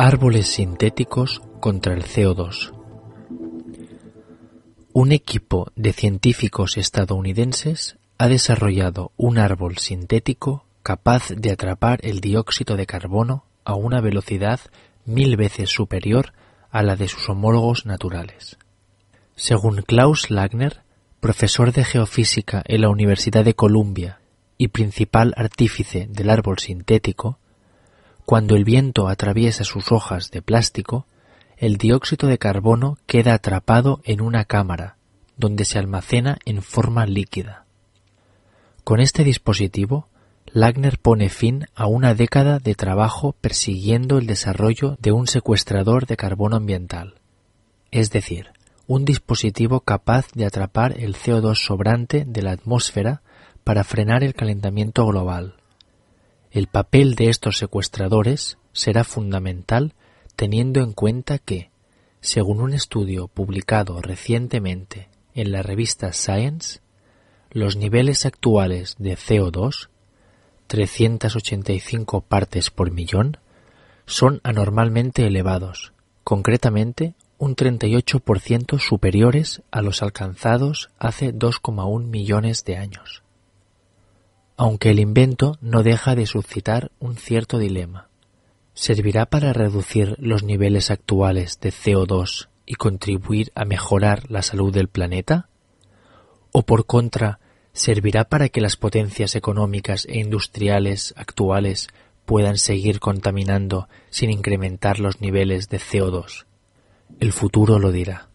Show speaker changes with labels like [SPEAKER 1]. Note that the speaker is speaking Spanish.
[SPEAKER 1] Árboles sintéticos contra el CO2. Un equipo de científicos estadounidenses ha desarrollado un árbol sintético capaz de atrapar el dióxido de carbono a una velocidad mil veces superior a la de sus homólogos naturales. Según Klaus Lagner, profesor de geofísica en la Universidad de Columbia y principal artífice del árbol sintético, cuando el viento atraviesa sus hojas de plástico, el dióxido de carbono queda atrapado en una cámara, donde se almacena en forma líquida. Con este dispositivo, Lagner pone fin a una década de trabajo persiguiendo el desarrollo de un secuestrador de carbono ambiental, es decir, un dispositivo capaz de atrapar el CO2 sobrante de la atmósfera para frenar el calentamiento global. El papel de estos secuestradores será fundamental teniendo en cuenta que, según un estudio publicado recientemente en la revista Science, los niveles actuales de CO2, 385 partes por millón, son anormalmente elevados, concretamente un 38% superiores a los alcanzados hace 2,1 millones de años aunque el invento no deja de suscitar un cierto dilema. ¿Servirá para reducir los niveles actuales de CO2 y contribuir a mejorar la salud del planeta? ¿O por contra, servirá para que las potencias económicas e industriales actuales puedan seguir contaminando sin incrementar los niveles de CO2? El futuro lo dirá.